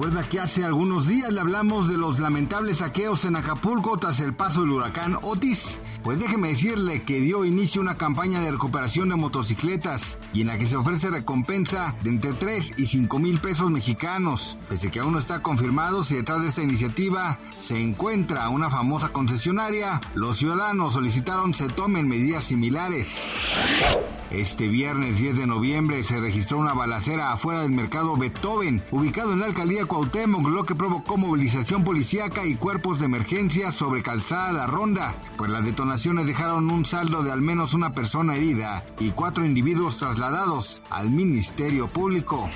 Recuerda que hace algunos días le hablamos de los lamentables saqueos en Acapulco tras el paso del huracán Otis. Pues déjeme decirle que dio inicio una campaña de recuperación de motocicletas y en la que se ofrece recompensa de entre 3 y 5 mil pesos mexicanos. Pese que aún no está confirmado si detrás de esta iniciativa se encuentra una famosa concesionaria, los ciudadanos solicitaron se tomen medidas similares. Este viernes 10 de noviembre se registró una balacera afuera del mercado Beethoven, ubicado en la alcaldía Cuauhtémoc, lo que provocó movilización policíaca y cuerpos de emergencia sobre Calzada La Ronda, pues las detonaciones dejaron un saldo de al menos una persona herida y cuatro individuos trasladados al Ministerio Público.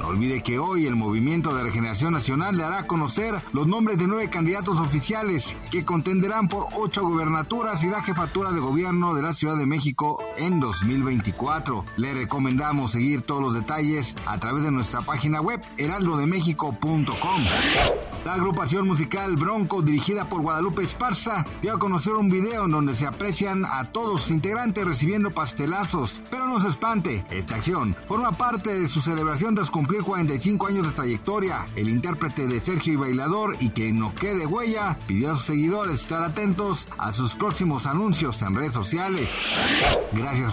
No olvide que hoy el Movimiento de Regeneración Nacional le hará conocer los nombres de nueve candidatos oficiales que contenderán por ocho gobernaturas y la jefatura de gobierno de la Ciudad de México en 2024. Le recomendamos seguir todos los detalles a través de nuestra página web heraldodemexico.com. La agrupación musical Bronco, dirigida por Guadalupe Esparza, dio a conocer un video en donde se aprecian a todos sus integrantes recibiendo pastelazos. Pero no se espante, esta acción forma parte de su celebración tras cumplir 45 años de trayectoria. El intérprete de Sergio y Bailador y que no quede huella pidió a sus seguidores estar atentos a sus próximos anuncios en redes sociales. Gracias